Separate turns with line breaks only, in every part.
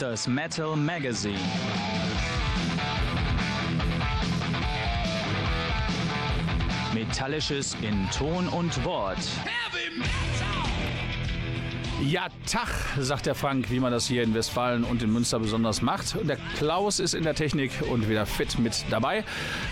Münsters Metal Magazine. Metallisches in Ton und Wort.
Ja, Tag, sagt der Frank, wie man das hier in Westfalen und in Münster besonders macht. Und der Klaus ist in der Technik und wieder fit mit dabei.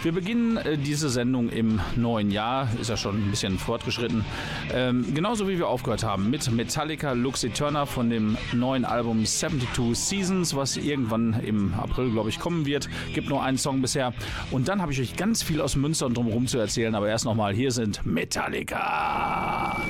Wir beginnen äh, diese Sendung im neuen Jahr, ist ja schon ein bisschen fortgeschritten. Ähm, genauso wie wir aufgehört haben mit Metallica Luxy Turner von dem neuen Album 72 Seasons, was irgendwann im April, glaube ich, kommen wird. Gibt nur einen Song bisher. Und dann habe ich euch ganz viel aus Münster und drumherum zu erzählen. Aber erst nochmal, hier sind Metallica.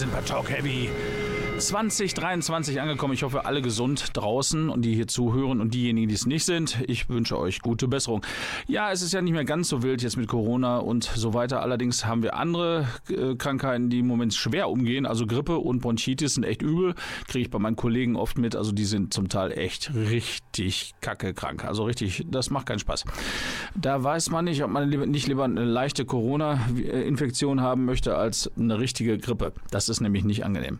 Sind bei Talk Heavy 2023 angekommen. Ich hoffe, alle gesund draußen und die hier zuhören und diejenigen, die es nicht sind. Ich wünsche euch gute Besserung. Ja, es ist ja nicht mehr ganz so wild jetzt mit Corona und so weiter. Allerdings haben wir andere äh, Krankheiten, die im Moment schwer umgehen. Also Grippe und Bronchitis sind echt übel. Kriege ich bei meinen Kollegen oft mit. Also die sind zum Teil echt richtig kacke krank. Also richtig, das macht keinen Spaß. Da weiß man nicht, ob man nicht lieber eine leichte Corona-Infektion haben möchte als eine richtige Grippe. Das ist nämlich nicht angenehm.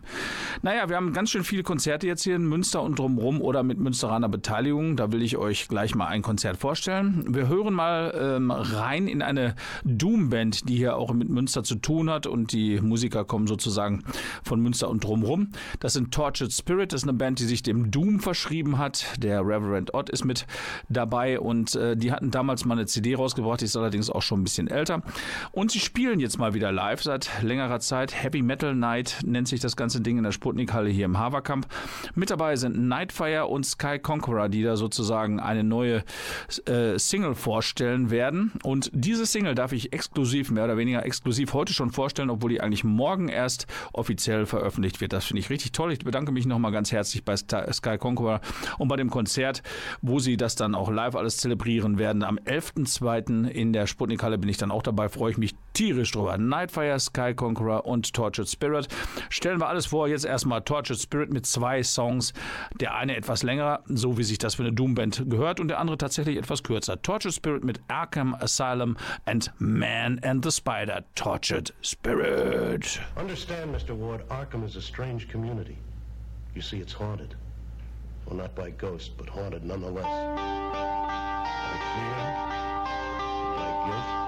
Na, naja, wir haben ganz schön viele Konzerte jetzt hier in Münster und drumherum oder mit Münsteraner Beteiligung. Da will ich euch gleich mal ein Konzert vorstellen. Wir hören mal ähm, rein in eine Doom-Band, die hier auch mit Münster zu tun hat und die Musiker kommen sozusagen von Münster und drumherum. Das sind Tortured Spirit, das ist eine Band, die sich dem Doom verschrieben hat. Der Reverend Odd ist mit dabei und äh, die hatten damals mal eine CD rausgebracht, die ist allerdings auch schon ein bisschen älter. Und sie spielen jetzt mal wieder live seit längerer Zeit. Heavy Metal Night nennt sich das ganze Ding in der Sputnik Sputnik-Halle hier im Haverkamp. Mit dabei sind Nightfire und Sky Conqueror, die da sozusagen eine neue äh, Single vorstellen werden. Und diese Single darf ich exklusiv, mehr oder weniger exklusiv heute schon vorstellen, obwohl die eigentlich morgen erst offiziell veröffentlicht wird. Das finde ich richtig toll. Ich bedanke mich nochmal ganz herzlich bei Sky Conqueror und bei dem Konzert, wo sie das dann auch live alles zelebrieren werden. Am 11.02. in der Sputnik-Halle bin ich dann auch dabei. Freue ich mich tierisch drüber. Nightfire, Sky Conqueror und Tortured Spirit. Stellen wir alles vor. Jetzt erstmal mal Tortured Spirit mit zwei Songs. Der eine etwas länger, so wie sich das für eine Doomband gehört, und der andere tatsächlich etwas kürzer. Tortured Spirit mit Arkham Asylum and Man and the Spider. Tortured Spirit.
Understand, Mr. Ward, Arkham is a strange community. You see, it's haunted. Well, not by ghosts, but haunted nonetheless. By fear, by guilt.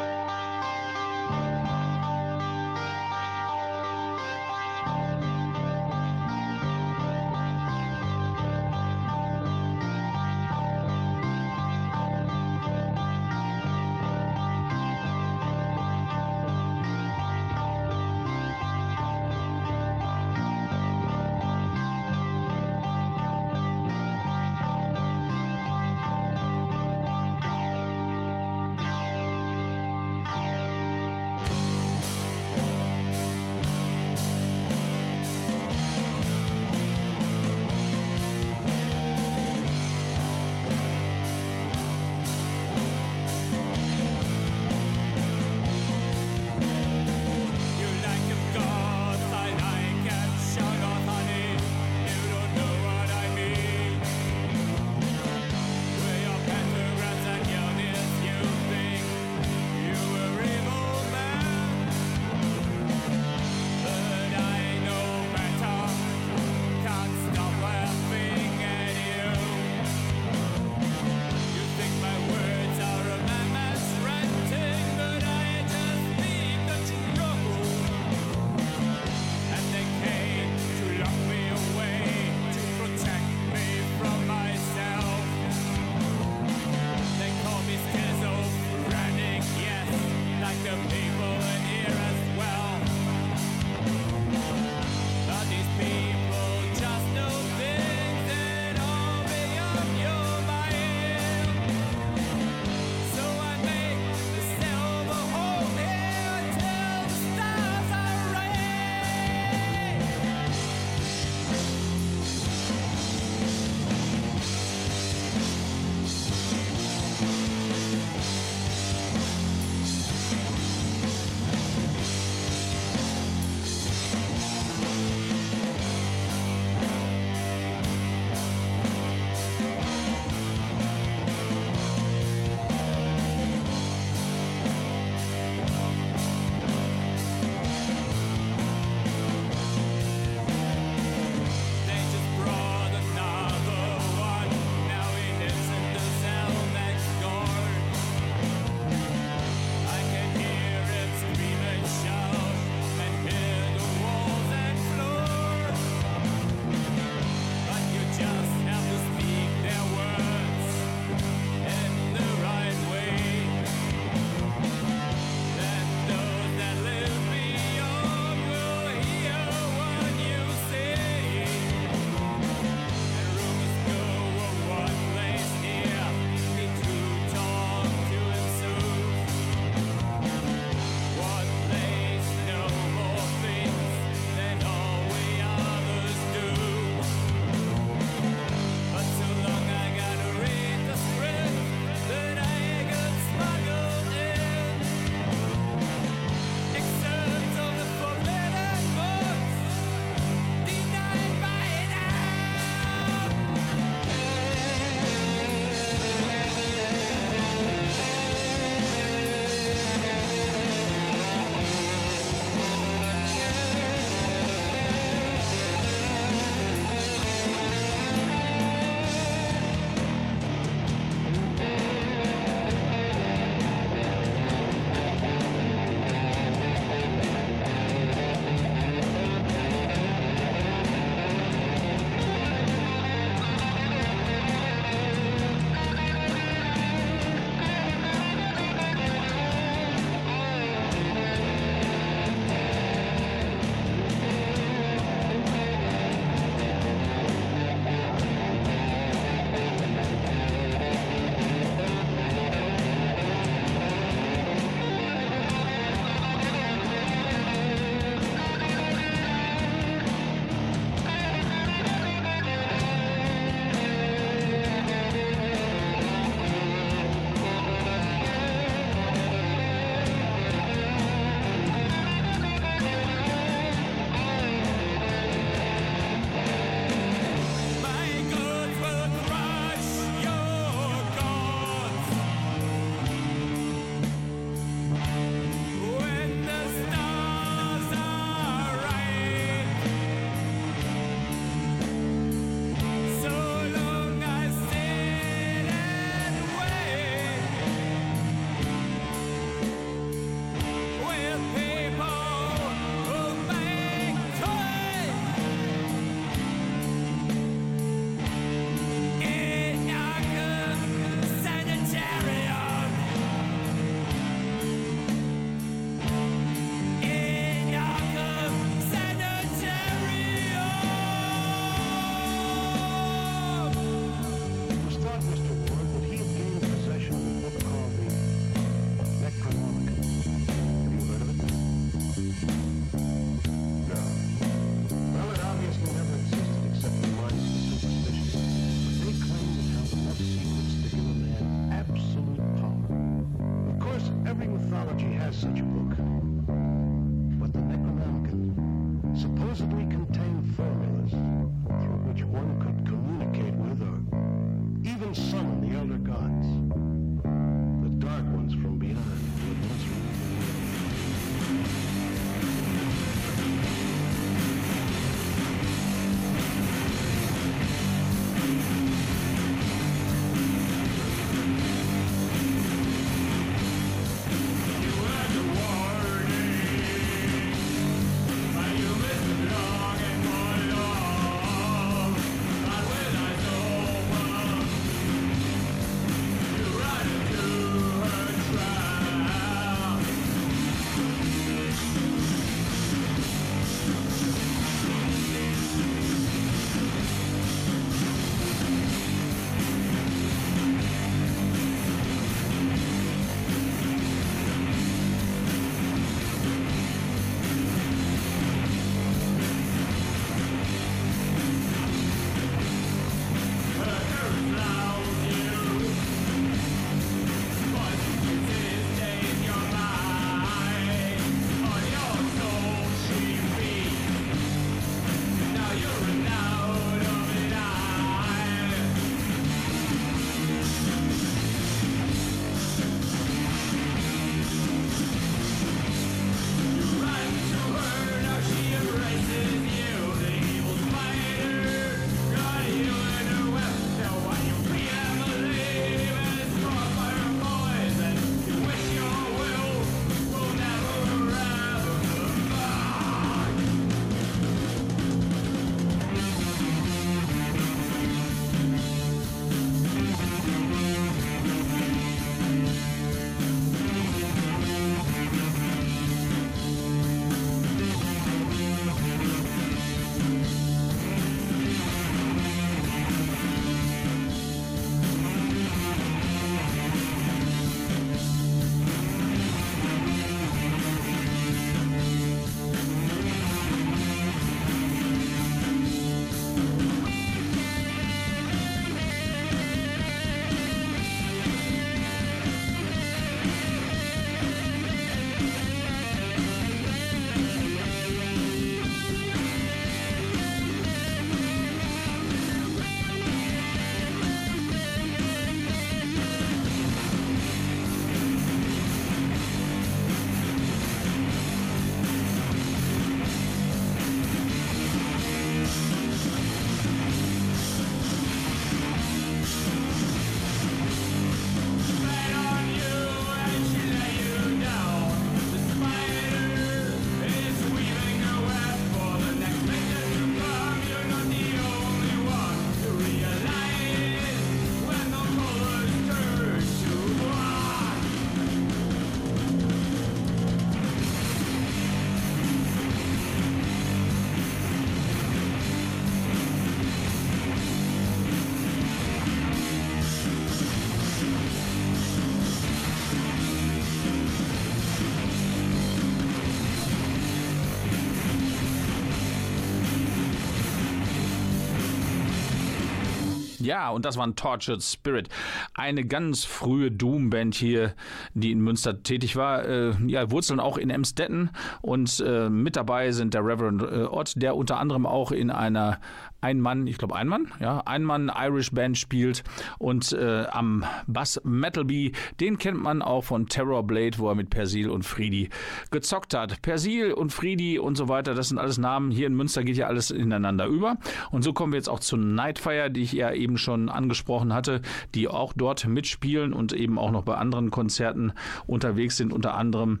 Ja, und das war ein Tortured Spirit. Eine ganz frühe Doom-Band hier, die in Münster tätig war. Äh, ja, Wurzeln auch in Emstetten. Und äh, mit dabei sind der Reverend äh, Ott, der unter anderem auch in einer Ein-Mann, ich glaube Ein-Mann, ja, Ein-Mann-Irish-Band spielt. Und äh, am Bass Metalby, den kennt man auch von Terror Blade, wo er mit Persil und Friedi gezockt hat. Persil und Friedi und so weiter, das sind alles Namen. Hier in Münster geht ja alles ineinander über. Und so kommen wir jetzt auch zu Nightfire, die ich ja eben schon angesprochen hatte, die auch dort mitspielen und eben auch noch bei anderen Konzerten unterwegs sind, unter anderem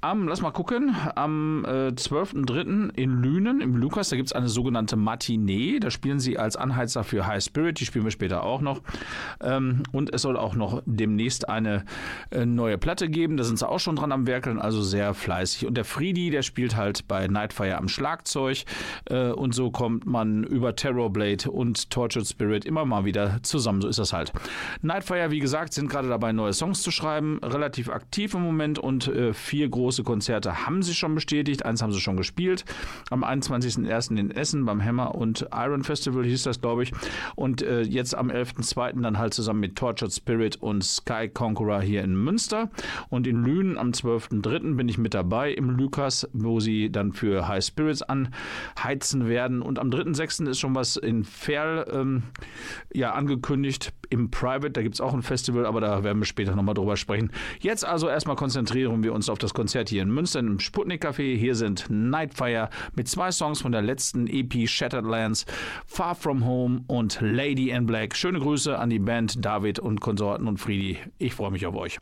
am, lass mal gucken, am äh, 12.03. in Lünen im Lukas, da gibt es eine sogenannte Matinee. Da spielen sie als Anheizer für High Spirit, die spielen wir später auch noch. Ähm, und es soll auch noch demnächst eine äh, neue Platte geben. Da sind sie auch schon dran am Werkeln, also sehr fleißig. Und der Friedi, der spielt halt bei Nightfire am Schlagzeug. Äh, und so kommt man über Terrorblade und Tortured Spirit immer mal wieder zusammen. So ist das halt. Nightfire, wie gesagt, sind gerade dabei, neue Songs zu schreiben. Relativ aktiv im Moment und äh, vier große
große Konzerte haben sie schon bestätigt. Eins haben sie schon gespielt. Am 21.01. in Essen beim Hammer und Iron Festival hieß das, glaube ich. Und äh, jetzt am 11.02. dann halt zusammen mit Tortured Spirit und Sky Conqueror hier in Münster. Und in Lünen am 12.03. bin ich mit dabei im Lukas, wo sie dann für High Spirits anheizen werden. Und am 3.06. ist schon was in Ferl ähm, ja, angekündigt im Private. Da gibt es auch ein Festival, aber da werden wir später nochmal drüber sprechen. Jetzt also erstmal konzentrieren wir uns auf das Konzert hier in Münster im Sputnik Café. Hier sind Nightfire mit zwei Songs von der letzten EP Shattered Lands, Far From Home und Lady in Black. Schöne Grüße an die Band David und Konsorten und Friedi. Ich freue mich auf euch.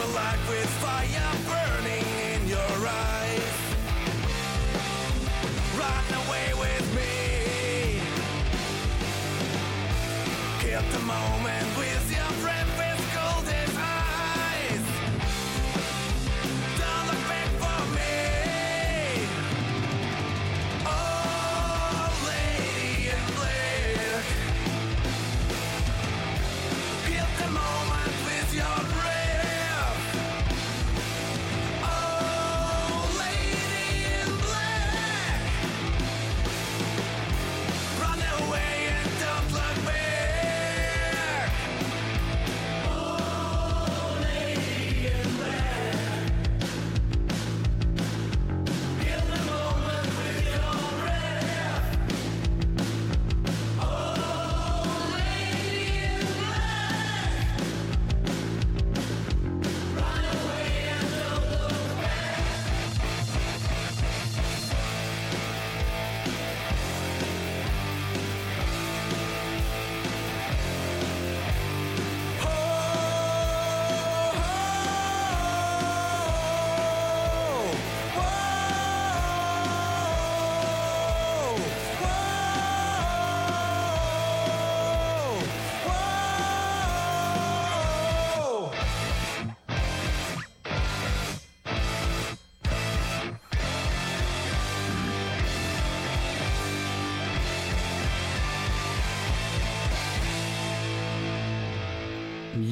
My with fire burning in your eyes. Run away with me. Kill the moment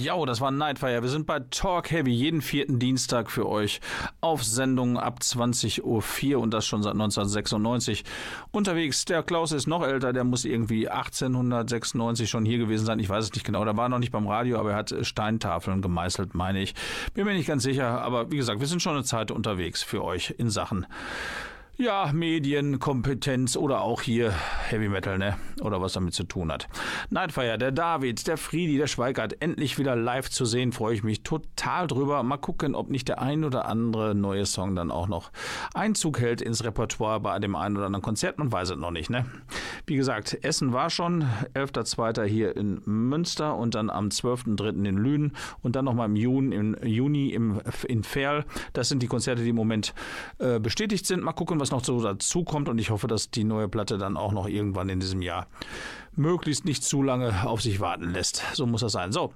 Ja, das war Nightfire. Wir sind bei Talk Heavy jeden vierten Dienstag für euch auf Sendung ab 20.04 Uhr und das schon seit 1996 unterwegs. Der Klaus ist noch älter, der muss irgendwie 1896 schon hier gewesen sein. Ich weiß es nicht genau. Der war noch nicht beim Radio, aber er hat Steintafeln gemeißelt, meine ich. Bin mir nicht ganz sicher, aber wie gesagt, wir sind schon eine Zeit unterwegs für euch in Sachen ja, Medienkompetenz oder auch hier Heavy Metal, ne? Oder was damit zu tun hat. Nightfire, der David, der Friedi, der Schweigert, endlich wieder live zu sehen, freue ich mich total drüber. Mal gucken, ob nicht der ein oder andere neue Song dann auch noch Einzug hält ins Repertoire bei dem einen oder anderen Konzert. Man weiß es noch nicht, ne? Wie gesagt, Essen war schon, 11.02. hier in Münster und dann am 12.03. in Lünen und dann nochmal im Juni, im Juni in Ferl. Das sind die Konzerte, die im Moment äh, bestätigt sind. Mal gucken, was noch so dazu kommt und ich hoffe, dass die neue Platte dann auch noch irgendwann in diesem Jahr möglichst nicht zu lange auf sich warten lässt. So muss das sein. So,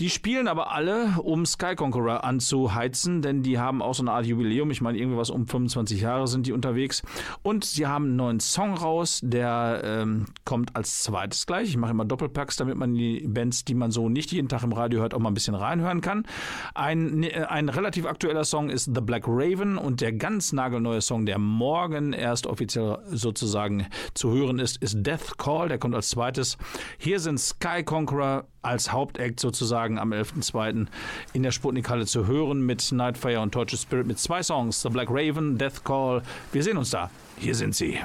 die spielen aber alle, um Sky Conqueror anzuheizen, denn die haben auch so eine Art Jubiläum. Ich meine, irgendwie was um 25 Jahre sind die unterwegs. Und sie haben einen neuen Song raus, der ähm, kommt als zweites gleich. Ich mache immer Doppelpacks, damit man die Bands, die man so nicht jeden Tag im Radio hört, auch mal ein bisschen reinhören kann. Ein, äh, ein relativ aktueller Song ist The Black Raven und der ganz nagelneue Song, der morgen erst offiziell sozusagen zu hören ist, ist Death Call. Der kommt als zweites. Hier sind Sky Conqueror als Hauptakt sozusagen am 11.02. in der Sputnik-Halle zu hören mit Nightfire und Torture Spirit mit zwei Songs, The Black Raven, Death Call. Wir sehen uns da. Hier sind sie.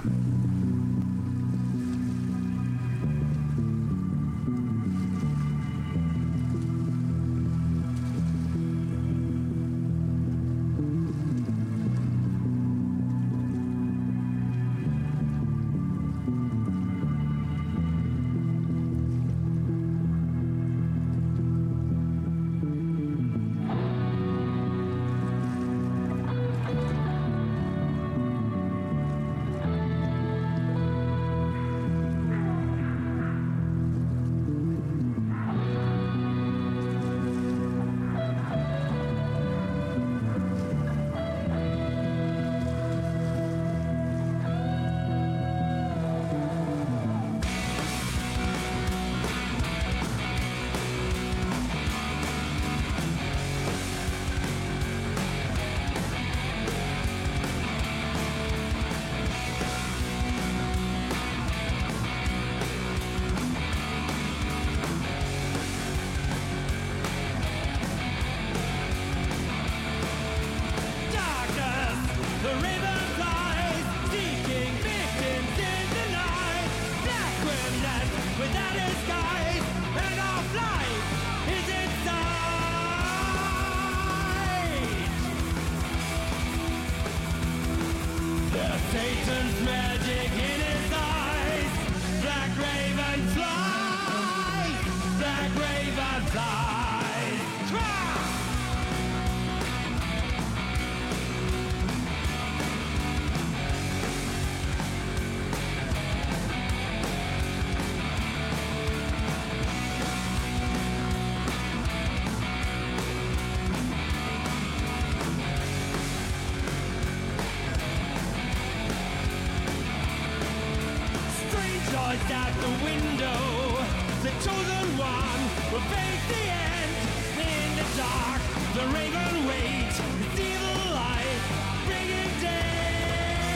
Lights out the window. The chosen one will face the end in the dark. The raven waits. Its evil light, bringing death.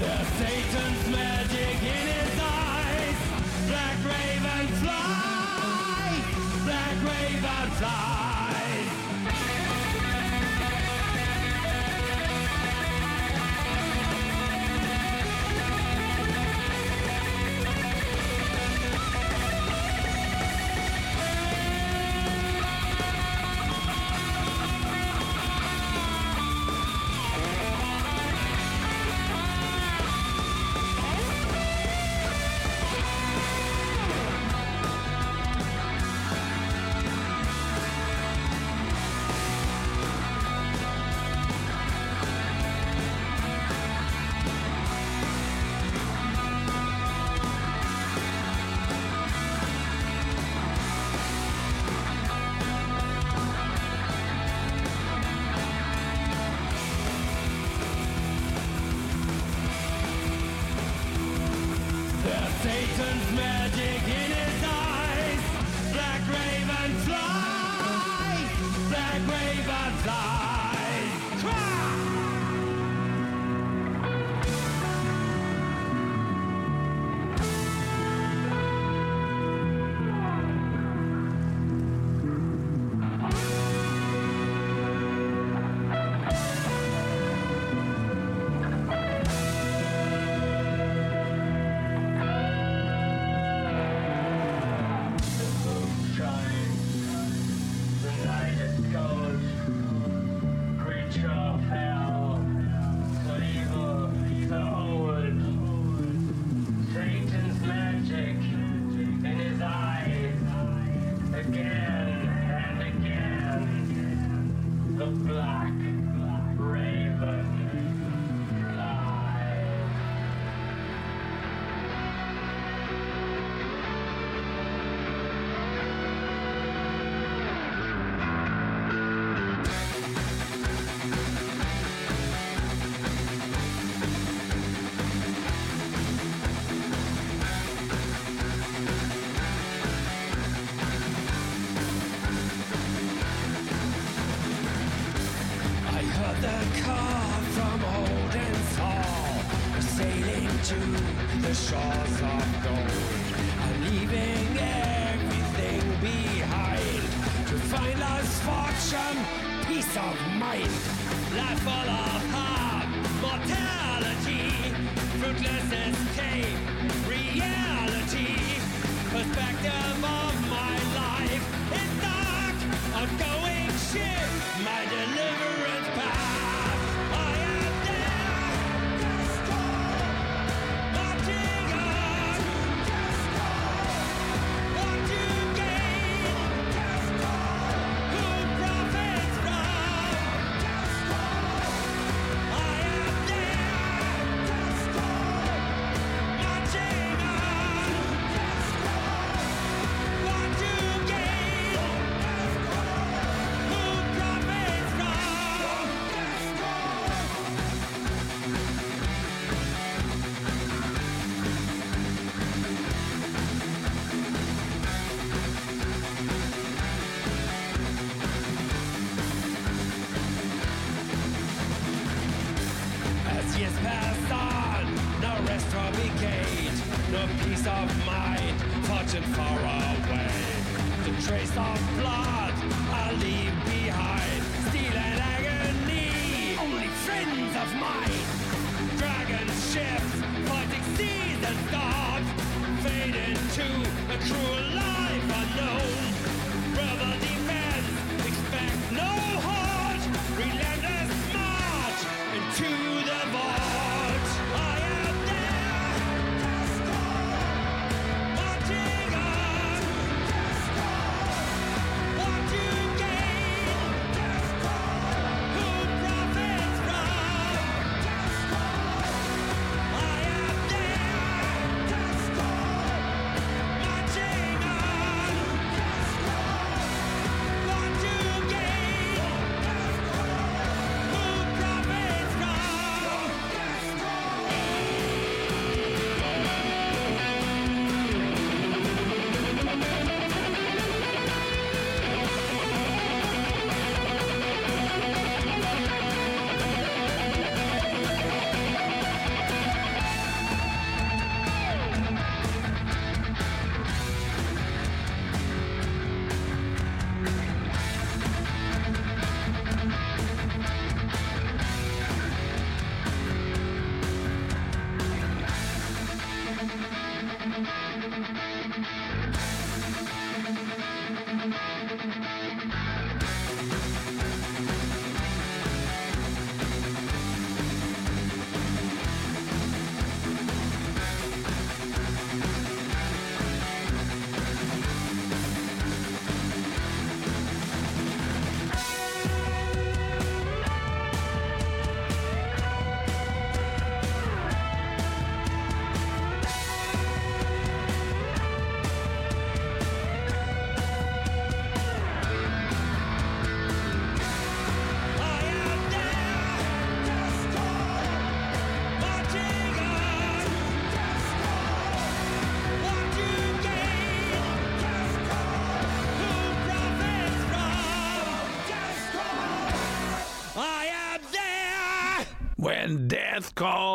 There's Satan's magic in his eyes. Black raven flies. Black raven flies.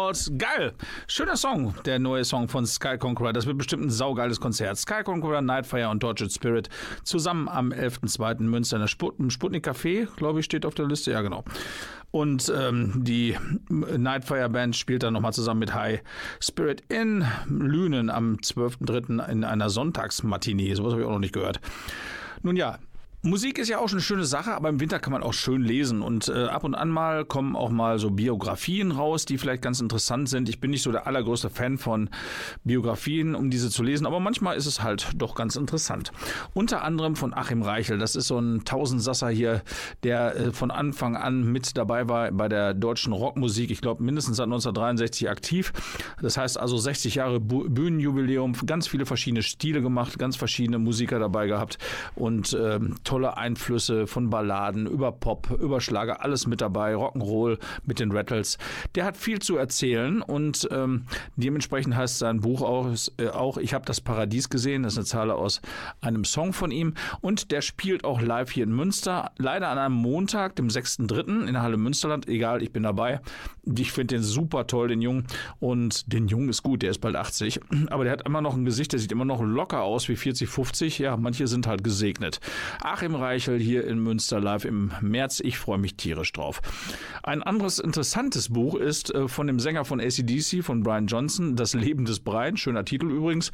Calls. Geil. Schöner Song, der neue Song von Sky Conqueror. Das wird bestimmt ein saugeiles Konzert. Sky Conqueror, Nightfire und Tortured Spirit zusammen am 11.02. in Münster in der Sput Sputnik Café, glaube ich, steht auf der Liste. Ja, genau. Und ähm, die Nightfire Band spielt dann nochmal zusammen mit High Spirit in Lünen am 12.03. in einer Sonntagsmatinee. Sowas habe ich auch noch nicht gehört. Nun ja, Musik ist ja auch schon eine schöne Sache, aber im Winter kann man auch schön lesen und äh, ab und an mal kommen auch mal so Biografien raus, die vielleicht ganz interessant sind. Ich bin nicht so der allergrößte Fan von Biografien, um diese zu lesen, aber manchmal ist es halt doch ganz interessant. Unter anderem von Achim Reichel, das ist so ein Tausendsasser hier, der äh, von Anfang an mit dabei war bei der deutschen Rockmusik. Ich glaube mindestens seit 1963 aktiv. Das heißt also 60 Jahre Bühnenjubiläum, ganz viele verschiedene Stile gemacht, ganz verschiedene Musiker dabei gehabt und ähm, tolle Einflüsse von Balladen über Pop, über Schlager, alles mit dabei, Rock'n'Roll mit den Rattles. Der hat viel zu erzählen und ähm, dementsprechend heißt sein Buch auch, äh, auch Ich habe das Paradies gesehen. Das ist eine Zahl aus einem Song von ihm und der spielt auch live hier in Münster. Leider an einem Montag, dem 6.3. in der Halle Münsterland. Egal, ich bin dabei. Ich finde den super toll, den Jungen. Und den Jungen ist gut, der ist bald 80. Aber der hat immer noch ein Gesicht, der sieht immer noch locker aus wie 40, 50. Ja, manche sind halt gesegnet. Achim Reichel hier in Münster live im März. Ich freue mich tierisch drauf. Ein anderes interessantes Buch ist äh, von dem Sänger von ACDC, von Brian Johnson, Das Leben des Brian. Schöner Titel übrigens.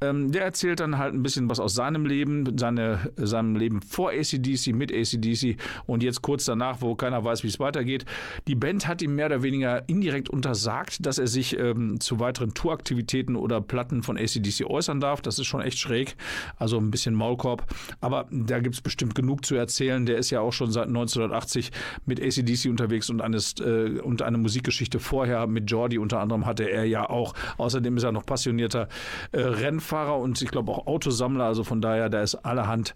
Ähm, der erzählt dann halt ein bisschen was aus seinem Leben, seine, seinem Leben vor ACDC, mit ACDC und jetzt kurz danach, wo keiner weiß, wie es weitergeht. Die Band hat ihm mehr oder weniger indirekt untersagt, dass er sich ähm, zu weiteren Touraktivitäten oder Platten von ACDC äußern darf. Das ist schon echt schräg. Also ein bisschen Maulkorb. Aber da gibt es bestimmt genug zu erzählen. Der ist ja auch schon seit 1980 mit ACDC unterwegs und, eines, äh, und eine Musikgeschichte vorher mit Jordi unter anderem hatte er ja auch. Außerdem ist er noch passionierter äh, Rennfahrer und ich glaube auch Autosammler. Also von daher, da ist allerhand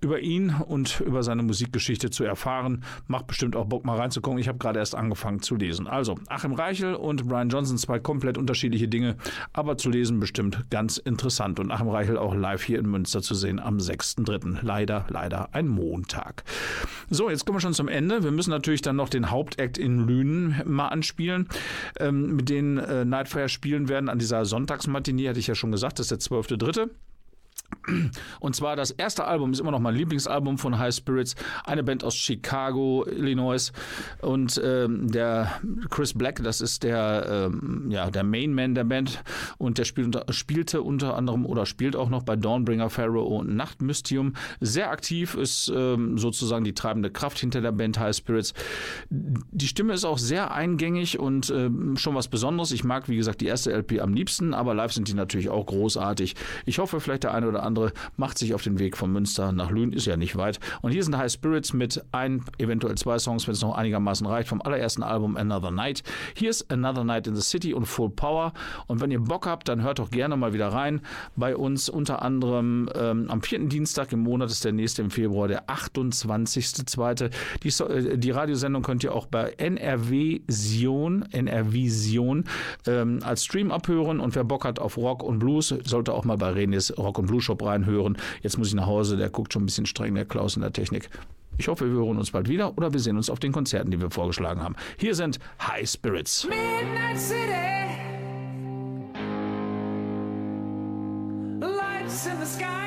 über ihn und über seine Musikgeschichte zu erfahren. Macht bestimmt auch Bock mal reinzugucken. Ich habe gerade erst angefangen zu lesen. Also Achim Reichel und Brian Johnson, zwei komplett unterschiedliche Dinge, aber zu lesen bestimmt ganz interessant. Und Achim Reichel auch live hier in Münster zu sehen am 6.3. Leider, leider ein Montag. So, jetzt kommen wir schon zum Ende. Wir müssen natürlich dann noch den Hauptakt in Lünen mal anspielen, ähm, mit denen äh, Nightfire spielen werden an dieser Sonntagsmatinee, hatte ich ja schon gesagt, das ist der 12.3. Und zwar das erste Album ist immer noch mein Lieblingsalbum von High Spirits, eine Band aus Chicago, Illinois. Und ähm, der Chris Black, das ist der, ähm, ja, der Mainman der Band und der spielt unter, spielte unter anderem oder spielt auch noch bei Dawnbringer, Pharaoh und Nachtmystium. Sehr aktiv, ist ähm, sozusagen die treibende Kraft hinter der Band High Spirits. Die Stimme ist auch sehr eingängig und ähm, schon was Besonderes. Ich mag, wie gesagt, die erste LP am liebsten, aber live sind die natürlich auch großartig. Ich hoffe, vielleicht der eine oder andere macht sich auf den Weg von Münster nach Lünen, ist ja nicht weit. Und hier sind High Spirits mit ein, eventuell zwei Songs, wenn es noch einigermaßen reicht, vom allerersten Album Another Night. Hier ist Another Night in the City und Full Power. Und wenn ihr Bock habt, dann hört doch gerne mal wieder rein. Bei uns unter anderem ähm, am vierten Dienstag im Monat ist der nächste im Februar, der 28.2. Die, äh, die Radiosendung könnt ihr auch bei NRW Sion, NRV ähm, als Stream abhören. Und wer Bock hat auf Rock und Blues, sollte auch mal bei Renes Rock und Blues Shop reinhören. Jetzt muss ich nach Hause, der guckt schon ein bisschen streng, der Klaus in der Technik. Ich hoffe, wir hören uns bald wieder oder wir sehen uns auf den Konzerten, die wir vorgeschlagen haben. Hier sind High Spirits.
Midnight City. Lights in the sky.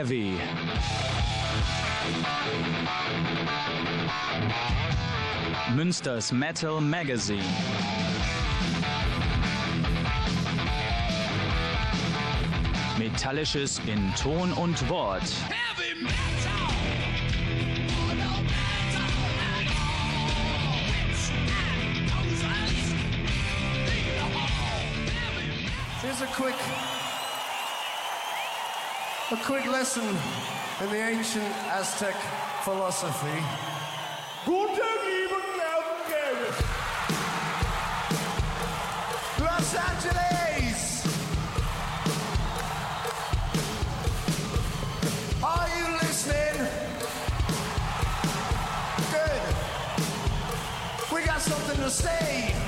Heavy. Münsters Metal Magazine. Metallisches in Ton und Wort. Heavy Metal!
Here's a quick quick lesson in the ancient Aztec philosophy. Guten Leben, Los Angeles! Are you listening? Good. We got something to say.